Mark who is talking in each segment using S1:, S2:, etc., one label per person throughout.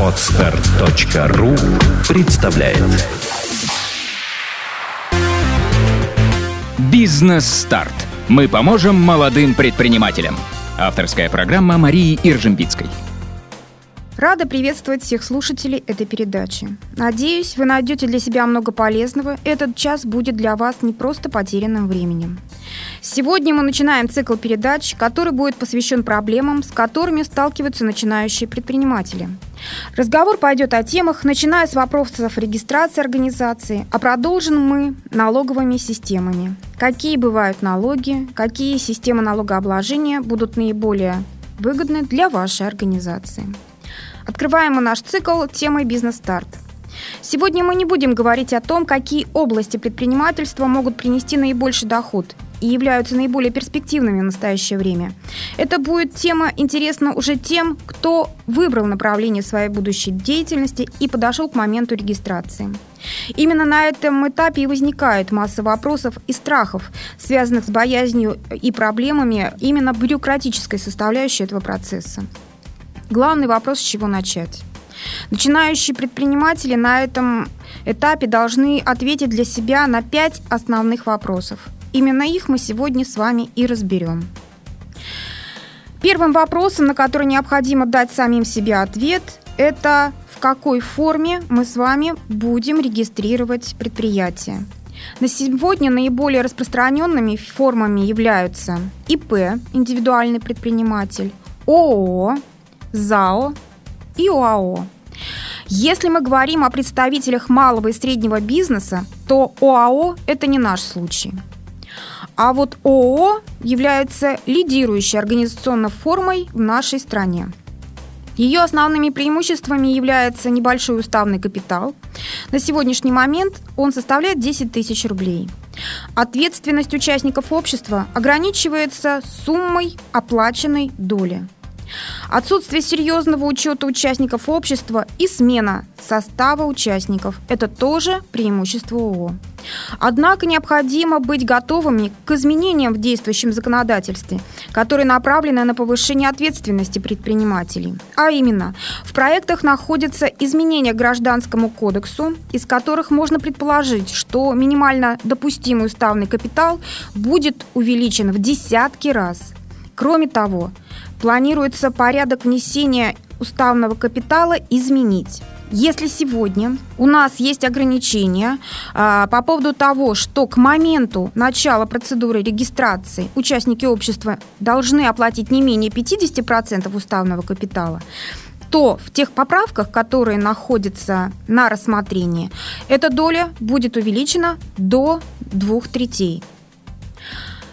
S1: Отстар.ру представляет
S2: Бизнес-старт. Мы поможем молодым предпринимателям. Авторская программа Марии Иржембицкой.
S3: Рада приветствовать всех слушателей этой передачи. Надеюсь, вы найдете для себя много полезного. Этот час будет для вас не просто потерянным временем. Сегодня мы начинаем цикл передач, который будет посвящен проблемам, с которыми сталкиваются начинающие предприниматели. Разговор пойдет о темах, начиная с вопросов регистрации организации, а продолжим мы налоговыми системами. Какие бывают налоги, какие системы налогообложения будут наиболее выгодны для вашей организации. Открываем мы наш цикл темой «Бизнес-старт». Сегодня мы не будем говорить о том, какие области предпринимательства могут принести наибольший доход и являются наиболее перспективными в настоящее время. Это будет тема интересна уже тем, кто выбрал направление своей будущей деятельности и подошел к моменту регистрации. Именно на этом этапе и возникает масса вопросов и страхов, связанных с боязнью и проблемами именно бюрократической составляющей этого процесса. Главный вопрос, с чего начать. Начинающие предприниматели на этом этапе должны ответить для себя на пять основных вопросов. Именно их мы сегодня с вами и разберем. Первым вопросом, на который необходимо дать самим себе ответ, это в какой форме мы с вами будем регистрировать предприятие. На сегодня наиболее распространенными формами являются ИП, индивидуальный предприниматель, ООО, ЗАО и ОАО. Если мы говорим о представителях малого и среднего бизнеса, то ОАО – это не наш случай. А вот ООО является лидирующей организационной формой в нашей стране. Ее основными преимуществами является небольшой уставный капитал. На сегодняшний момент он составляет 10 тысяч рублей. Ответственность участников общества ограничивается суммой оплаченной доли. Отсутствие серьезного учета участников общества и смена состава участников – это тоже преимущество ООО. Однако необходимо быть готовыми к изменениям в действующем законодательстве, которые направлены на повышение ответственности предпринимателей. А именно, в проектах находятся изменения к Гражданскому кодексу, из которых можно предположить, что минимально допустимый уставный капитал будет увеличен в десятки раз. Кроме того, планируется порядок внесения уставного капитала изменить. Если сегодня у нас есть ограничения а, по поводу того, что к моменту начала процедуры регистрации участники общества должны оплатить не менее 50% уставного капитала, то в тех поправках, которые находятся на рассмотрении, эта доля будет увеличена до двух третей.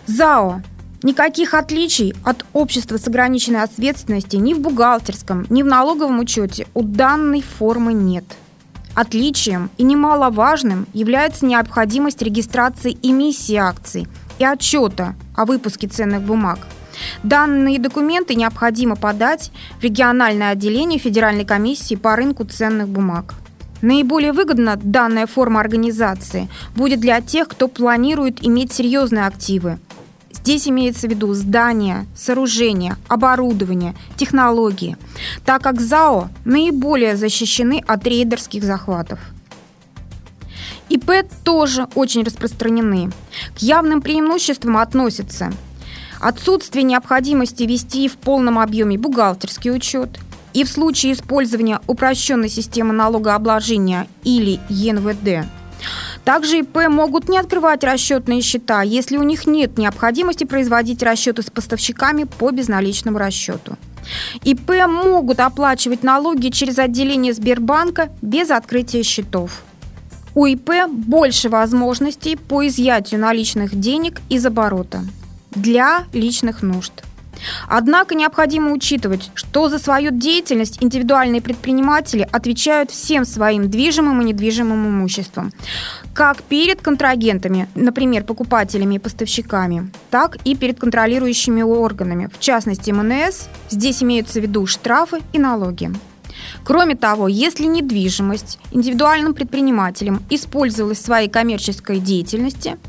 S3: ЗАО Никаких отличий от общества с ограниченной ответственностью ни в бухгалтерском, ни в налоговом учете у данной формы нет. Отличием и немаловажным является необходимость регистрации эмиссии акций и отчета о выпуске ценных бумаг. Данные документы необходимо подать в региональное отделение Федеральной комиссии по рынку ценных бумаг. Наиболее выгодна данная форма организации будет для тех, кто планирует иметь серьезные активы, Здесь имеется в виду здания, сооружения, оборудование, технологии, так как ЗАО наиболее защищены от рейдерских захватов. ИП тоже очень распространены. К явным преимуществам относятся отсутствие необходимости вести в полном объеме бухгалтерский учет, и в случае использования упрощенной системы налогообложения или ЕНВД – также ИП могут не открывать расчетные счета, если у них нет необходимости производить расчеты с поставщиками по безналичному расчету. ИП могут оплачивать налоги через отделение Сбербанка без открытия счетов. У ИП больше возможностей по изъятию наличных денег из оборота для личных нужд. Однако необходимо учитывать, что за свою деятельность индивидуальные предприниматели отвечают всем своим движимым и недвижимым имуществом, как перед контрагентами, например, покупателями и поставщиками, так и перед контролирующими органами, в частности МНС, здесь имеются в виду штрафы и налоги. Кроме того, если недвижимость индивидуальным предпринимателем использовалась в своей коммерческой деятельности –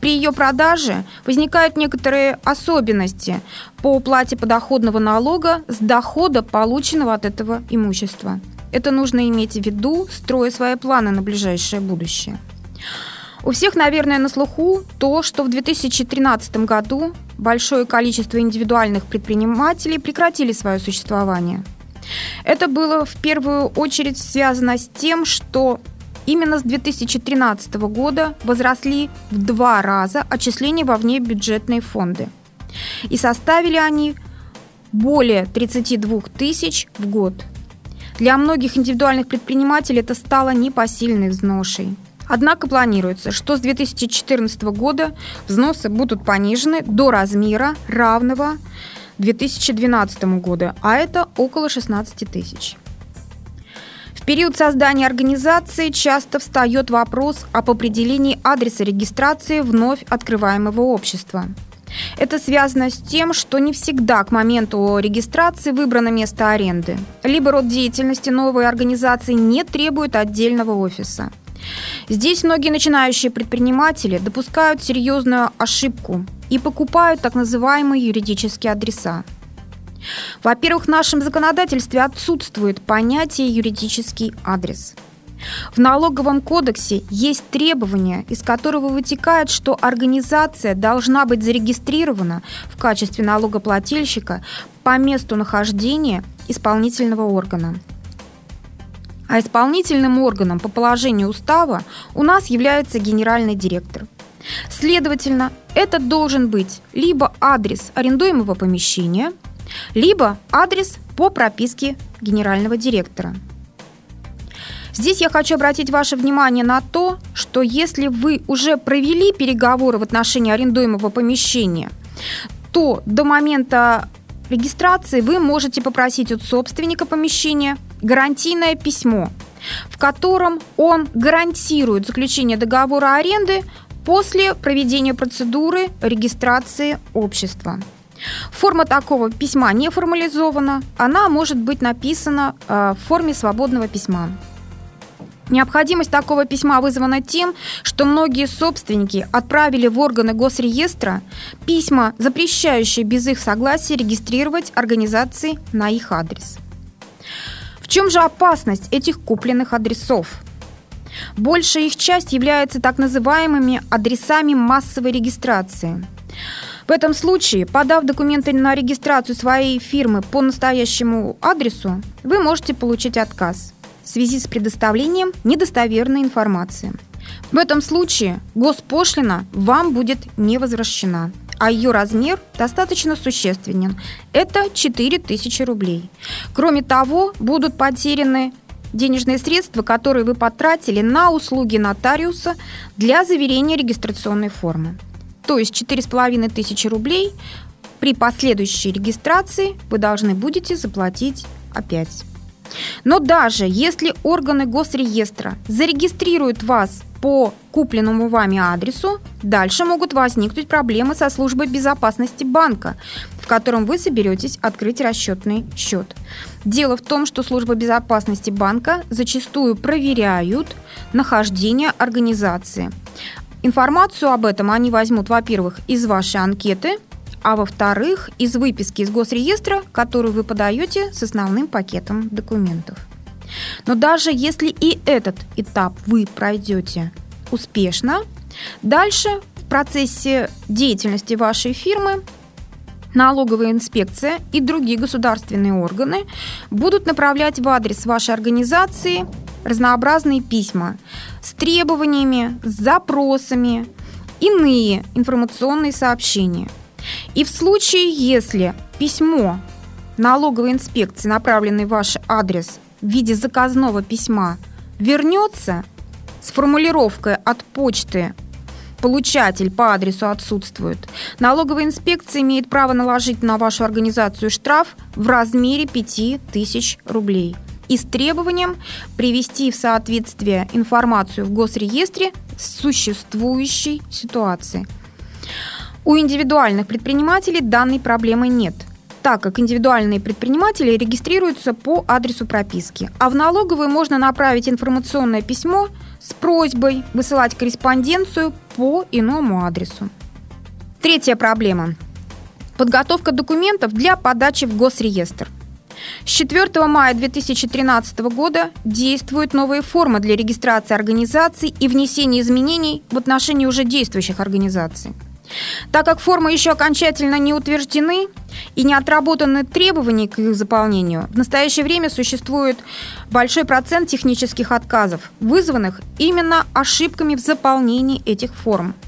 S3: При ее продаже возникают некоторые особенности по уплате подоходного налога с дохода, полученного от этого имущества. Это нужно иметь в виду, строя свои планы на ближайшее будущее. У всех, наверное, на слуху то, что в 2013 году большое количество индивидуальных предпринимателей прекратили свое существование. Это было в первую очередь связано с тем, что именно с 2013 года возросли в два раза отчисления во внебюджетные фонды. И составили они более 32 тысяч в год. Для многих индивидуальных предпринимателей это стало непосильной взношей. Однако планируется, что с 2014 года взносы будут понижены до размера равного 2012 году, а это около 16 тысяч. Период создания организации часто встает вопрос об определении адреса регистрации вновь открываемого общества. Это связано с тем, что не всегда к моменту регистрации выбрано место аренды, либо род деятельности новой организации не требует отдельного офиса – Здесь многие начинающие предприниматели допускают серьезную ошибку и покупают так называемые юридические адреса. Во-первых, в нашем законодательстве отсутствует понятие юридический адрес. В налоговом кодексе есть требования, из которого вытекает, что организация должна быть зарегистрирована в качестве налогоплательщика по месту нахождения исполнительного органа – а исполнительным органом по положению устава у нас является генеральный директор. Следовательно, это должен быть либо адрес арендуемого помещения, либо адрес по прописке генерального директора. Здесь я хочу обратить ваше внимание на то, что если вы уже провели переговоры в отношении арендуемого помещения, то до момента регистрации вы можете попросить от собственника помещения гарантийное письмо, в котором он гарантирует заключение договора аренды после проведения процедуры регистрации общества. Форма такого письма не формализована, она может быть написана э, в форме свободного письма. Необходимость такого письма вызвана тем, что многие собственники отправили в органы госреестра письма, запрещающие без их согласия регистрировать организации на их адрес. В чем же опасность этих купленных адресов? Большая их часть является так называемыми адресами массовой регистрации. В этом случае, подав документы на регистрацию своей фирмы по настоящему адресу, вы можете получить отказ в связи с предоставлением недостоверной информации. В этом случае госпошлина вам будет не возвращена, а ее размер достаточно существенен. Это 4000 рублей. Кроме того, будут потеряны денежные средства, которые вы потратили на услуги нотариуса для заверения регистрационной формы. То есть 4,5 тысячи рублей при последующей регистрации вы должны будете заплатить опять. Но даже если органы госреестра зарегистрируют вас по купленному вами адресу, дальше могут возникнуть проблемы со службой безопасности банка, в котором вы соберетесь открыть расчетный счет. Дело в том, что служба безопасности банка зачастую проверяют нахождение организации. Информацию об этом они возьмут, во-первых, из вашей анкеты – а во-вторых, из выписки из госреестра, которую вы подаете с основным пакетом документов. Но даже если и этот этап вы пройдете успешно, дальше в процессе деятельности вашей фирмы налоговая инспекция и другие государственные органы будут направлять в адрес вашей организации разнообразные письма с требованиями, с запросами, иные информационные сообщения – и в случае, если письмо налоговой инспекции, направленное в ваш адрес в виде заказного письма, вернется с формулировкой от почты получатель по адресу отсутствует, налоговая инспекция имеет право наложить на вашу организацию штраф в размере 5000 рублей и с требованием привести в соответствие информацию в госреестре с существующей ситуацией. У индивидуальных предпринимателей данной проблемы нет. так как индивидуальные предприниматели регистрируются по адресу прописки. А в налоговую можно направить информационное письмо с просьбой высылать корреспонденцию по иному адресу. Третья проблема. Подготовка документов для подачи в госреестр. С 4 мая 2013 года действуют новые формы для регистрации организаций и внесения изменений в отношении уже действующих организаций. Так как формы еще окончательно не утверждены и не отработаны требования к их заполнению, в настоящее время существует большой процент технических отказов, вызванных именно ошибками в заполнении этих форм –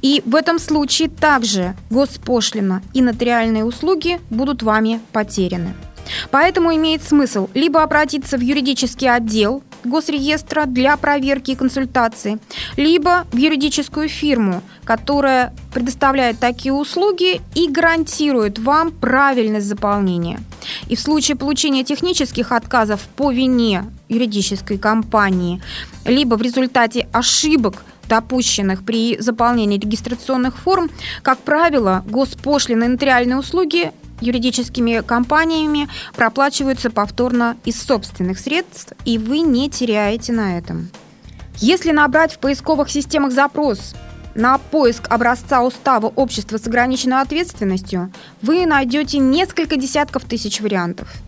S3: и в этом случае также госпошлина и нотариальные услуги будут вами потеряны. Поэтому имеет смысл либо обратиться в юридический отдел госреестра для проверки и консультации, либо в юридическую фирму, которая предоставляет такие услуги и гарантирует вам правильность заполнения. И в случае получения технических отказов по вине юридической компании, либо в результате ошибок допущенных при заполнении регистрационных форм, как правило, госпошлины и нотариальные услуги юридическими компаниями проплачиваются повторно из собственных средств, и вы не теряете на этом. Если набрать в поисковых системах запрос на поиск образца устава общества с ограниченной ответственностью, вы найдете несколько десятков тысяч вариантов –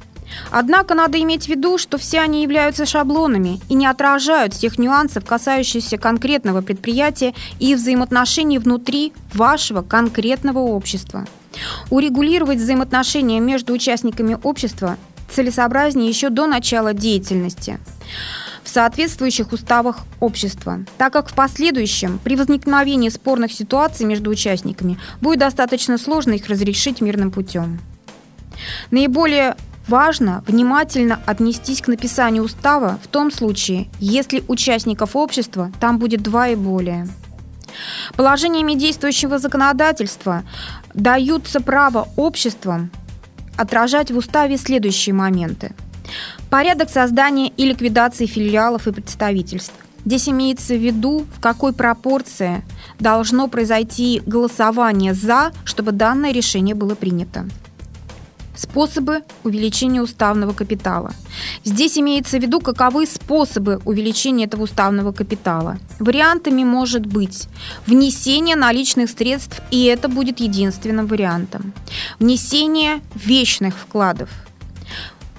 S3: Однако надо иметь в виду, что все они являются шаблонами и не отражают всех нюансов, касающихся конкретного предприятия и взаимоотношений внутри вашего конкретного общества. Урегулировать взаимоотношения между участниками общества целесообразнее еще до начала деятельности в соответствующих уставах общества, так как в последующем при возникновении спорных ситуаций между участниками будет достаточно сложно их разрешить мирным путем. Наиболее Важно внимательно отнестись к написанию устава в том случае, если участников общества там будет два и более. Положениями действующего законодательства даются право обществам отражать в уставе следующие моменты. Порядок создания и ликвидации филиалов и представительств. Здесь имеется в виду, в какой пропорции должно произойти голосование «за», чтобы данное решение было принято. Способы увеличения уставного капитала. Здесь имеется в виду, каковы способы увеличения этого уставного капитала. Вариантами может быть внесение наличных средств, и это будет единственным вариантом. Внесение вечных вкладов.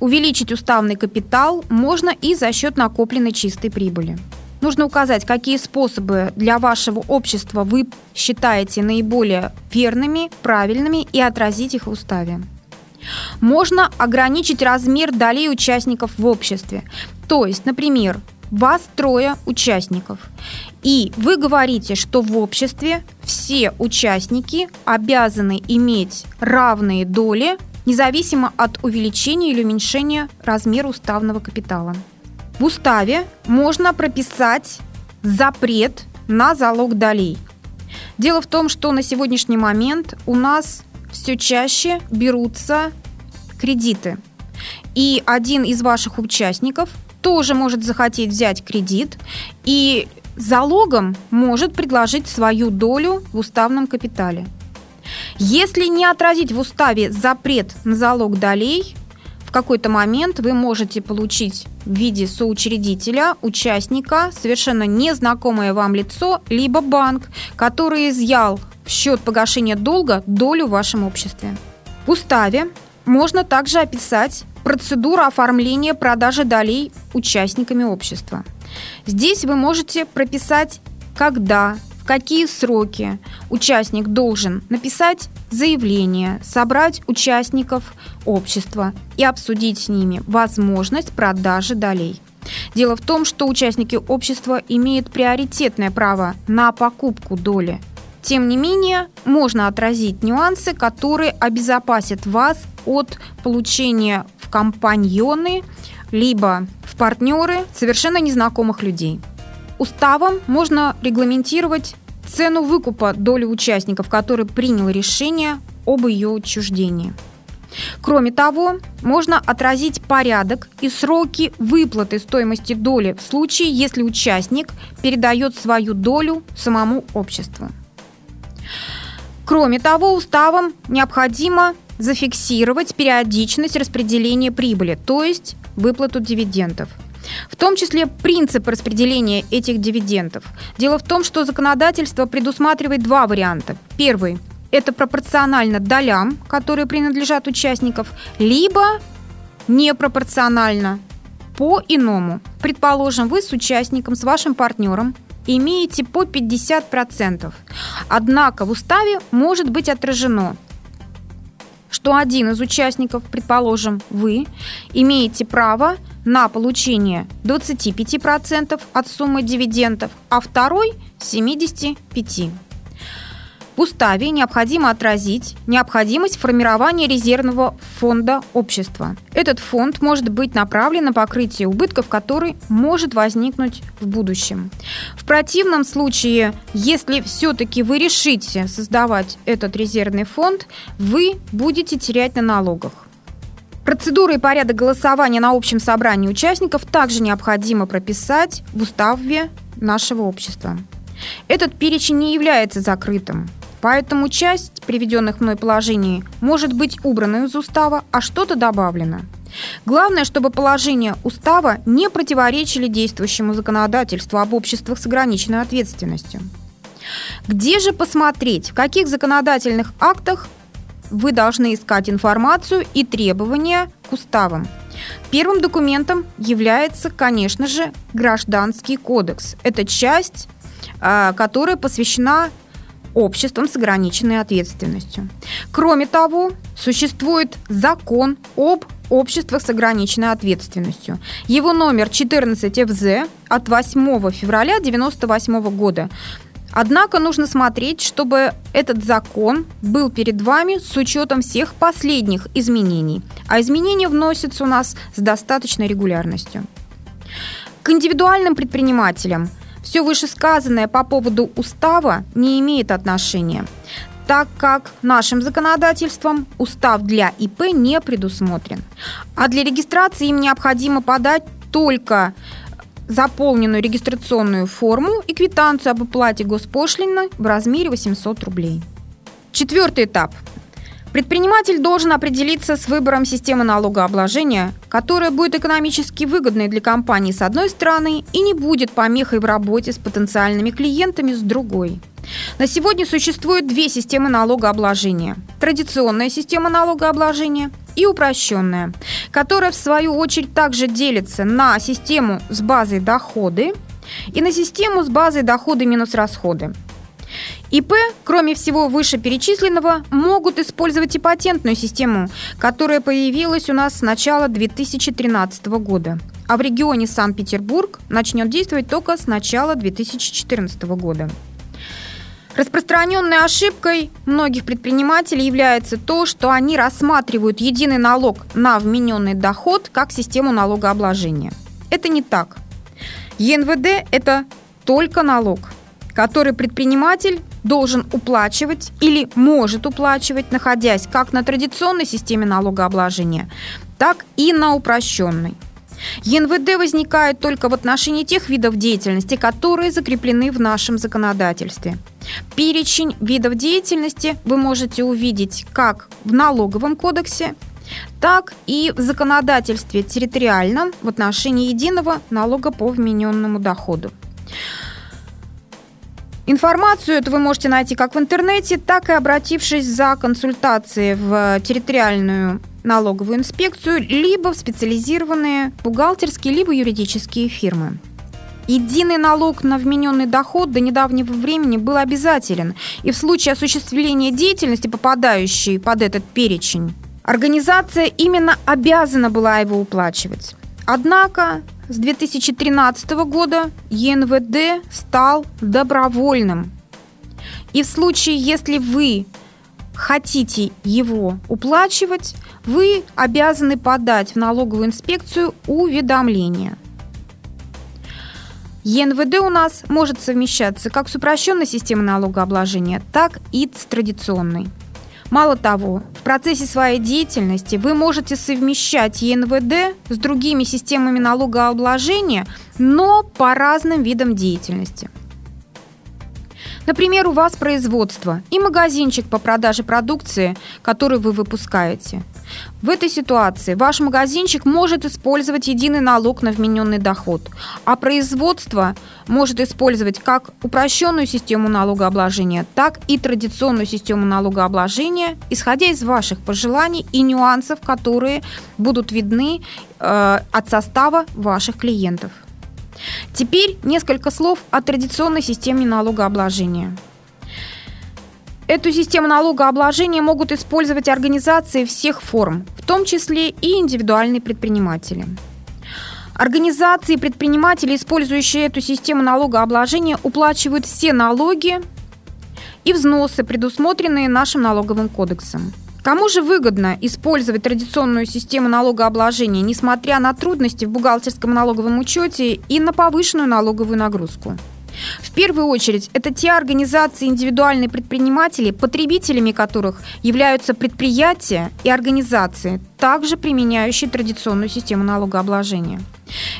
S3: Увеличить уставный капитал можно и за счет накопленной чистой прибыли. Нужно указать, какие способы для вашего общества вы считаете наиболее верными, правильными и отразить их в уставе. Можно ограничить размер долей участников в обществе. То есть, например, вас трое участников. И вы говорите, что в обществе все участники обязаны иметь равные доли, независимо от увеличения или уменьшения размера уставного капитала. В уставе можно прописать запрет на залог долей. Дело в том, что на сегодняшний момент у нас все чаще берутся кредиты. И один из ваших участников тоже может захотеть взять кредит и залогом может предложить свою долю в уставном капитале. Если не отразить в уставе запрет на залог долей, в какой-то момент вы можете получить в виде соучредителя, участника, совершенно незнакомое вам лицо, либо банк, который изъял в счет погашения долга долю в вашем обществе. В уставе можно также описать процедуру оформления продажи долей участниками общества. Здесь вы можете прописать, когда, в какие сроки участник должен написать заявление, собрать участников общества и обсудить с ними возможность продажи долей. Дело в том, что участники общества имеют приоритетное право на покупку доли. Тем не менее, можно отразить нюансы, которые обезопасят вас от получения в компаньоны либо в партнеры совершенно незнакомых людей. Уставом можно регламентировать цену выкупа доли участников, который принял решение об ее отчуждении. Кроме того, можно отразить порядок и сроки выплаты стоимости доли в случае, если участник передает свою долю самому обществу. Кроме того, уставом необходимо зафиксировать периодичность распределения прибыли, то есть выплату дивидендов. В том числе принцип распределения этих дивидендов. Дело в том, что законодательство предусматривает два варианта. Первый – это пропорционально долям, которые принадлежат участников, либо непропорционально по-иному. Предположим, вы с участником, с вашим партнером имеете по 50%. Однако в уставе может быть отражено, что один из участников, предположим, вы, имеете право на получение 25% от суммы дивидендов, а второй – 75%. В уставе необходимо отразить необходимость формирования резервного фонда общества. Этот фонд может быть направлен на покрытие убытков, который может возникнуть в будущем. В противном случае, если все-таки вы решите создавать этот резервный фонд, вы будете терять на налогах. Процедуры и порядок голосования на общем собрании участников также необходимо прописать в уставе нашего общества. Этот перечень не является закрытым. Поэтому часть приведенных мной положений может быть убрана из устава, а что-то добавлено. Главное, чтобы положения устава не противоречили действующему законодательству об обществах с ограниченной ответственностью. Где же посмотреть, в каких законодательных актах вы должны искать информацию и требования к уставам? Первым документом является, конечно же, Гражданский кодекс. Это часть, а, которая посвящена обществом с ограниченной ответственностью. Кроме того, существует закон об обществах с ограниченной ответственностью. Его номер 14 ФЗ от 8 февраля 1998 года. Однако нужно смотреть, чтобы этот закон был перед вами с учетом всех последних изменений. А изменения вносятся у нас с достаточной регулярностью. К индивидуальным предпринимателям – все вышесказанное по поводу устава не имеет отношения, так как нашим законодательством устав для ИП не предусмотрен. А для регистрации им необходимо подать только заполненную регистрационную форму и квитанцию об оплате госпошлины в размере 800 рублей. Четвертый этап Предприниматель должен определиться с выбором системы налогообложения, которая будет экономически выгодной для компании с одной стороны и не будет помехой в работе с потенциальными клиентами с другой. На сегодня существует две системы налогообложения. Традиционная система налогообложения и упрощенная, которая в свою очередь также делится на систему с базой доходы и на систему с базой доходы минус расходы. ИП, кроме всего вышеперечисленного, могут использовать и патентную систему, которая появилась у нас с начала 2013 года. А в регионе Санкт-Петербург начнет действовать только с начала 2014 года. Распространенной ошибкой многих предпринимателей является то, что они рассматривают единый налог на вмененный доход как систему налогообложения. Это не так. ЕНВД – это только налог – который предприниматель должен уплачивать или может уплачивать, находясь как на традиционной системе налогообложения, так и на упрощенной. ЕНВД возникает только в отношении тех видов деятельности, которые закреплены в нашем законодательстве. Перечень видов деятельности вы можете увидеть как в налоговом кодексе, так и в законодательстве территориальном в отношении единого налога по вмененному доходу. Информацию эту вы можете найти как в интернете, так и обратившись за консультацией в территориальную налоговую инспекцию, либо в специализированные бухгалтерские, либо юридические фирмы. Единый налог на вмененный доход до недавнего времени был обязателен, и в случае осуществления деятельности, попадающей под этот перечень, организация именно обязана была его уплачивать. Однако с 2013 года ЕНВД стал добровольным. И в случае, если вы хотите его уплачивать, вы обязаны подать в налоговую инспекцию уведомление. ЕНВД у нас может совмещаться как с упрощенной системой налогообложения, так и с традиционной. Мало того, в процессе своей деятельности вы можете совмещать ЕНВД с другими системами налогообложения, но по разным видам деятельности. Например, у вас производство и магазинчик по продаже продукции, который вы выпускаете. В этой ситуации ваш магазинчик может использовать единый налог на вмененный доход, а производство может использовать как упрощенную систему налогообложения, так и традиционную систему налогообложения, исходя из ваших пожеланий и нюансов, которые будут видны э, от состава ваших клиентов. Теперь несколько слов о традиционной системе налогообложения. Эту систему налогообложения могут использовать организации всех форм, в том числе и индивидуальные предприниматели. Организации и предприниматели, использующие эту систему налогообложения, уплачивают все налоги и взносы, предусмотренные нашим налоговым кодексом. Кому же выгодно использовать традиционную систему налогообложения, несмотря на трудности в бухгалтерском налоговом учете и на повышенную налоговую нагрузку? В первую очередь, это те организации индивидуальные предприниматели, потребителями которых являются предприятия и организации, также применяющие традиционную систему налогообложения.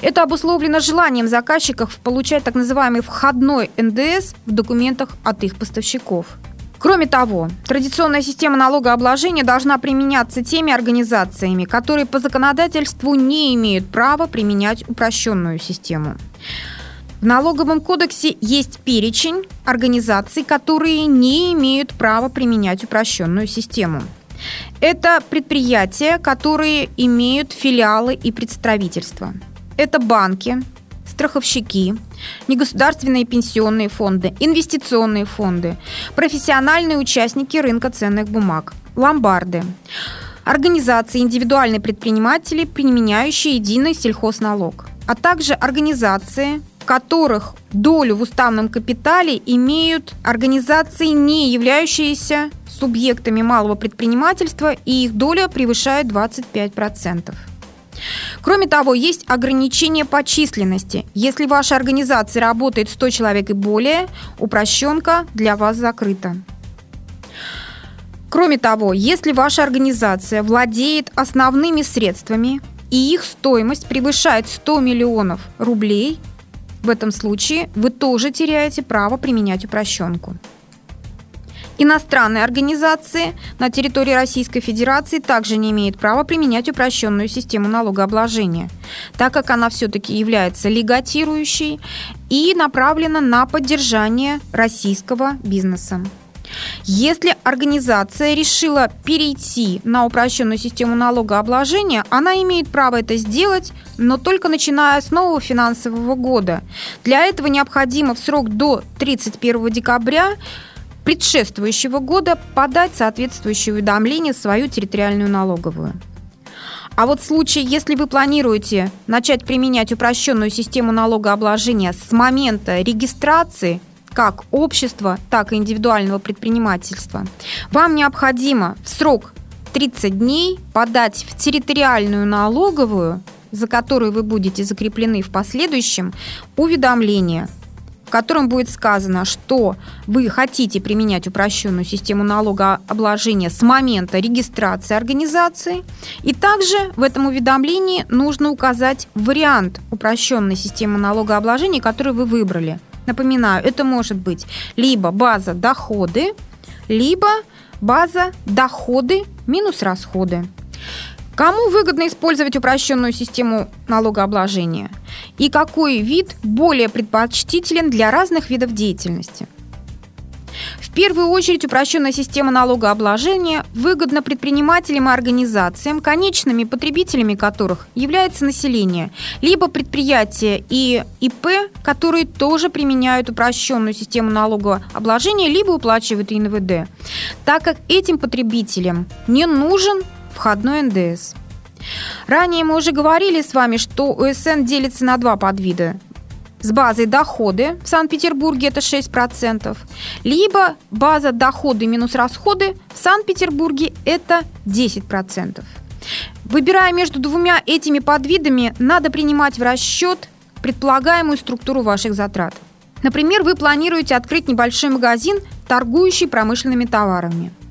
S3: Это обусловлено желанием заказчиков получать так называемый входной НДС в документах от их поставщиков – Кроме того, традиционная система налогообложения должна применяться теми организациями, которые по законодательству не имеют права применять упрощенную систему. В налоговом кодексе есть перечень организаций, которые не имеют права применять упрощенную систему. Это предприятия, которые имеют филиалы и представительства. Это банки, страховщики, негосударственные пенсионные фонды, инвестиционные фонды, профессиональные участники рынка ценных бумаг, ломбарды, организации индивидуальные предприниматели, применяющие единый сельхозналог, а также организации, которых долю в уставном капитале имеют организации, не являющиеся субъектами малого предпринимательства, и их доля превышает 25%. Кроме того, есть ограничение по численности. Если ваша организация работает 100 человек и более, упрощенка для вас закрыта. Кроме того, если ваша организация владеет основными средствами и их стоимость превышает 100 миллионов рублей, в этом случае вы тоже теряете право применять упрощенку. Иностранные организации на территории Российской Федерации также не имеют права применять упрощенную систему налогообложения, так как она все-таки является легатирующей и направлена на поддержание российского бизнеса. Если организация решила перейти на упрощенную систему налогообложения, она имеет право это сделать, но только начиная с нового финансового года. Для этого необходимо в срок до 31 декабря предшествующего года подать соответствующее уведомление в свою территориальную налоговую. А вот в случае, если вы планируете начать применять упрощенную систему налогообложения с момента регистрации как общества, так и индивидуального предпринимательства, вам необходимо в срок 30 дней подать в территориальную налоговую, за которую вы будете закреплены в последующем, уведомление котором будет сказано, что вы хотите применять упрощенную систему налогообложения с момента регистрации организации. И также в этом уведомлении нужно указать вариант упрощенной системы налогообложения, который вы выбрали. Напоминаю, это может быть либо база доходы, либо база доходы минус расходы. Кому выгодно использовать упрощенную систему налогообложения? И какой вид более предпочтителен для разных видов деятельности? В первую очередь упрощенная система налогообложения выгодна предпринимателям и организациям, конечными потребителями которых является население, либо предприятия и ИП, которые тоже применяют упрощенную систему налогообложения, либо уплачивают ИНВД, так как этим потребителям не нужен входной НДС. Ранее мы уже говорили с вами, что УСН делится на два подвида. С базой доходы в Санкт-Петербурге это 6%, либо база доходы минус расходы в Санкт-Петербурге это 10%. Выбирая между двумя этими подвидами, надо принимать в расчет предполагаемую структуру ваших затрат. Например, вы планируете открыть небольшой магазин, торгующий промышленными товарами –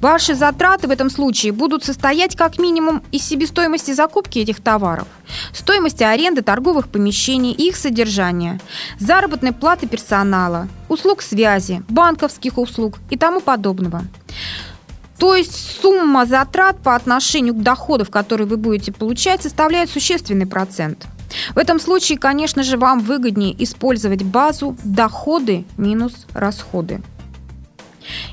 S3: Ваши затраты в этом случае будут состоять как минимум из себестоимости закупки этих товаров, стоимости аренды торговых помещений и их содержания, заработной платы персонала, услуг связи, банковских услуг и тому подобного. То есть сумма затрат по отношению к доходам, которые вы будете получать, составляет существенный процент. В этом случае, конечно же, вам выгоднее использовать базу доходы минус расходы.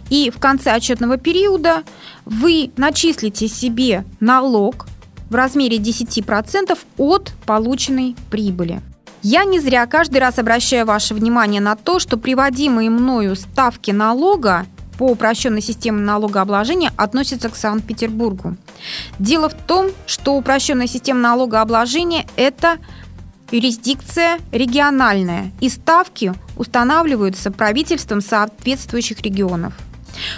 S3: И в конце отчетного периода вы начислите себе налог в размере 10% от полученной прибыли. Я не зря каждый раз обращаю ваше внимание на то, что приводимые мною ставки налога по упрощенной системе налогообложения относятся к Санкт-Петербургу. Дело в том, что упрощенная система налогообложения – это юрисдикция региональная, и ставки устанавливаются правительством соответствующих регионов –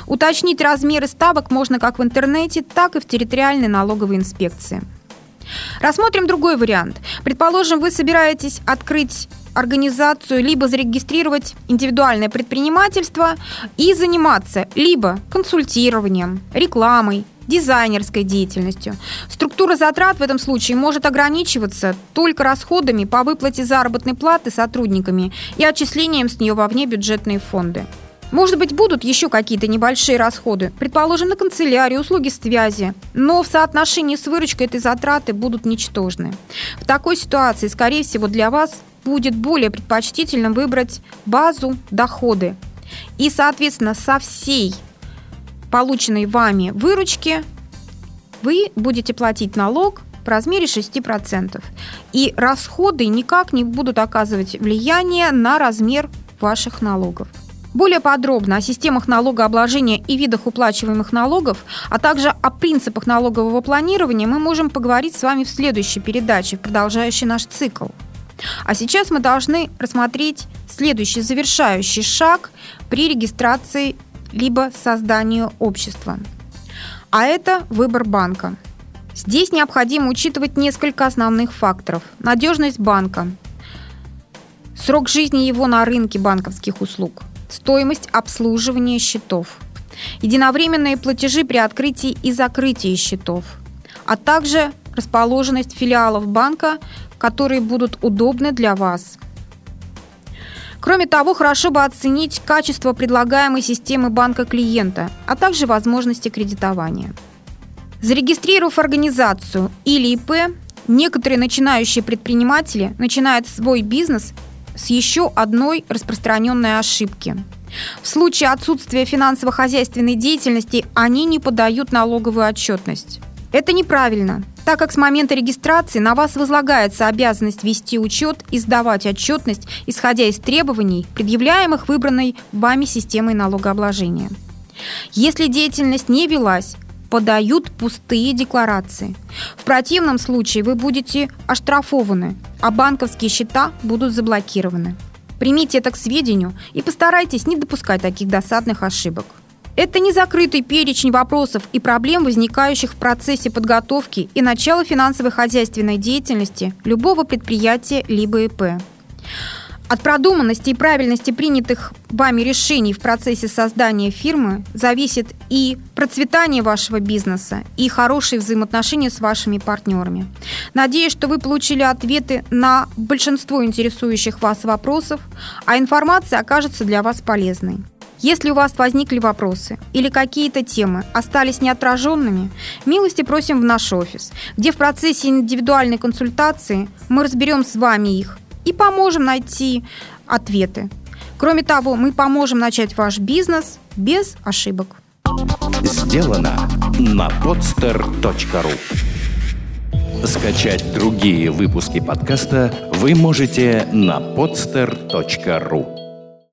S3: Уточнить размеры ставок можно как в интернете, так и в территориальной налоговой инспекции. Рассмотрим другой вариант. Предположим, вы собираетесь открыть организацию, либо зарегистрировать индивидуальное предпринимательство и заниматься либо консультированием, рекламой, дизайнерской деятельностью. Структура затрат в этом случае может ограничиваться только расходами по выплате заработной платы сотрудниками и отчислением с нее во внебюджетные фонды. Может быть, будут еще какие-то небольшие расходы, предположим, на канцелярию, услуги связи, но в соотношении с выручкой этой затраты будут ничтожны. В такой ситуации, скорее всего, для вас будет более предпочтительно выбрать базу доходы. И, соответственно, со всей полученной вами выручки вы будете платить налог в размере 6%. И расходы никак не будут оказывать влияние на размер ваших налогов. Более подробно о системах налогообложения и видах уплачиваемых налогов, а также о принципах налогового планирования мы можем поговорить с вами в следующей передаче, продолжающей наш цикл. А сейчас мы должны рассмотреть следующий завершающий шаг при регистрации либо создании общества. А это выбор банка. Здесь необходимо учитывать несколько основных факторов. Надежность банка, срок жизни его на рынке банковских услуг – стоимость обслуживания счетов, единовременные платежи при открытии и закрытии счетов, а также расположенность филиалов банка, которые будут удобны для вас. Кроме того, хорошо бы оценить качество предлагаемой системы банка клиента, а также возможности кредитования. Зарегистрировав организацию или ИП, некоторые начинающие предприниматели начинают свой бизнес с еще одной распространенной ошибки. В случае отсутствия финансово-хозяйственной деятельности они не подают налоговую отчетность. Это неправильно, так как с момента регистрации на вас возлагается обязанность вести учет и сдавать отчетность, исходя из требований, предъявляемых выбранной вами системой налогообложения. Если деятельность не велась, подают пустые декларации. В противном случае вы будете оштрафованы, а банковские счета будут заблокированы. Примите это к сведению и постарайтесь не допускать таких досадных ошибок. Это не закрытый перечень вопросов и проблем, возникающих в процессе подготовки и начала финансовой хозяйственной деятельности любого предприятия либо ИП. От продуманности и правильности принятых вами решений в процессе создания фирмы зависит и процветание вашего бизнеса, и хорошие взаимоотношения с вашими партнерами. Надеюсь, что вы получили ответы на большинство интересующих вас вопросов, а информация окажется для вас полезной. Если у вас возникли вопросы или какие-то темы остались неотраженными, милости просим в наш офис, где в процессе индивидуальной консультации мы разберем с вами их и поможем найти ответы. Кроме того, мы поможем начать ваш бизнес без ошибок.
S1: Сделано на podster.ru Скачать другие выпуски подкаста вы можете на podster.ru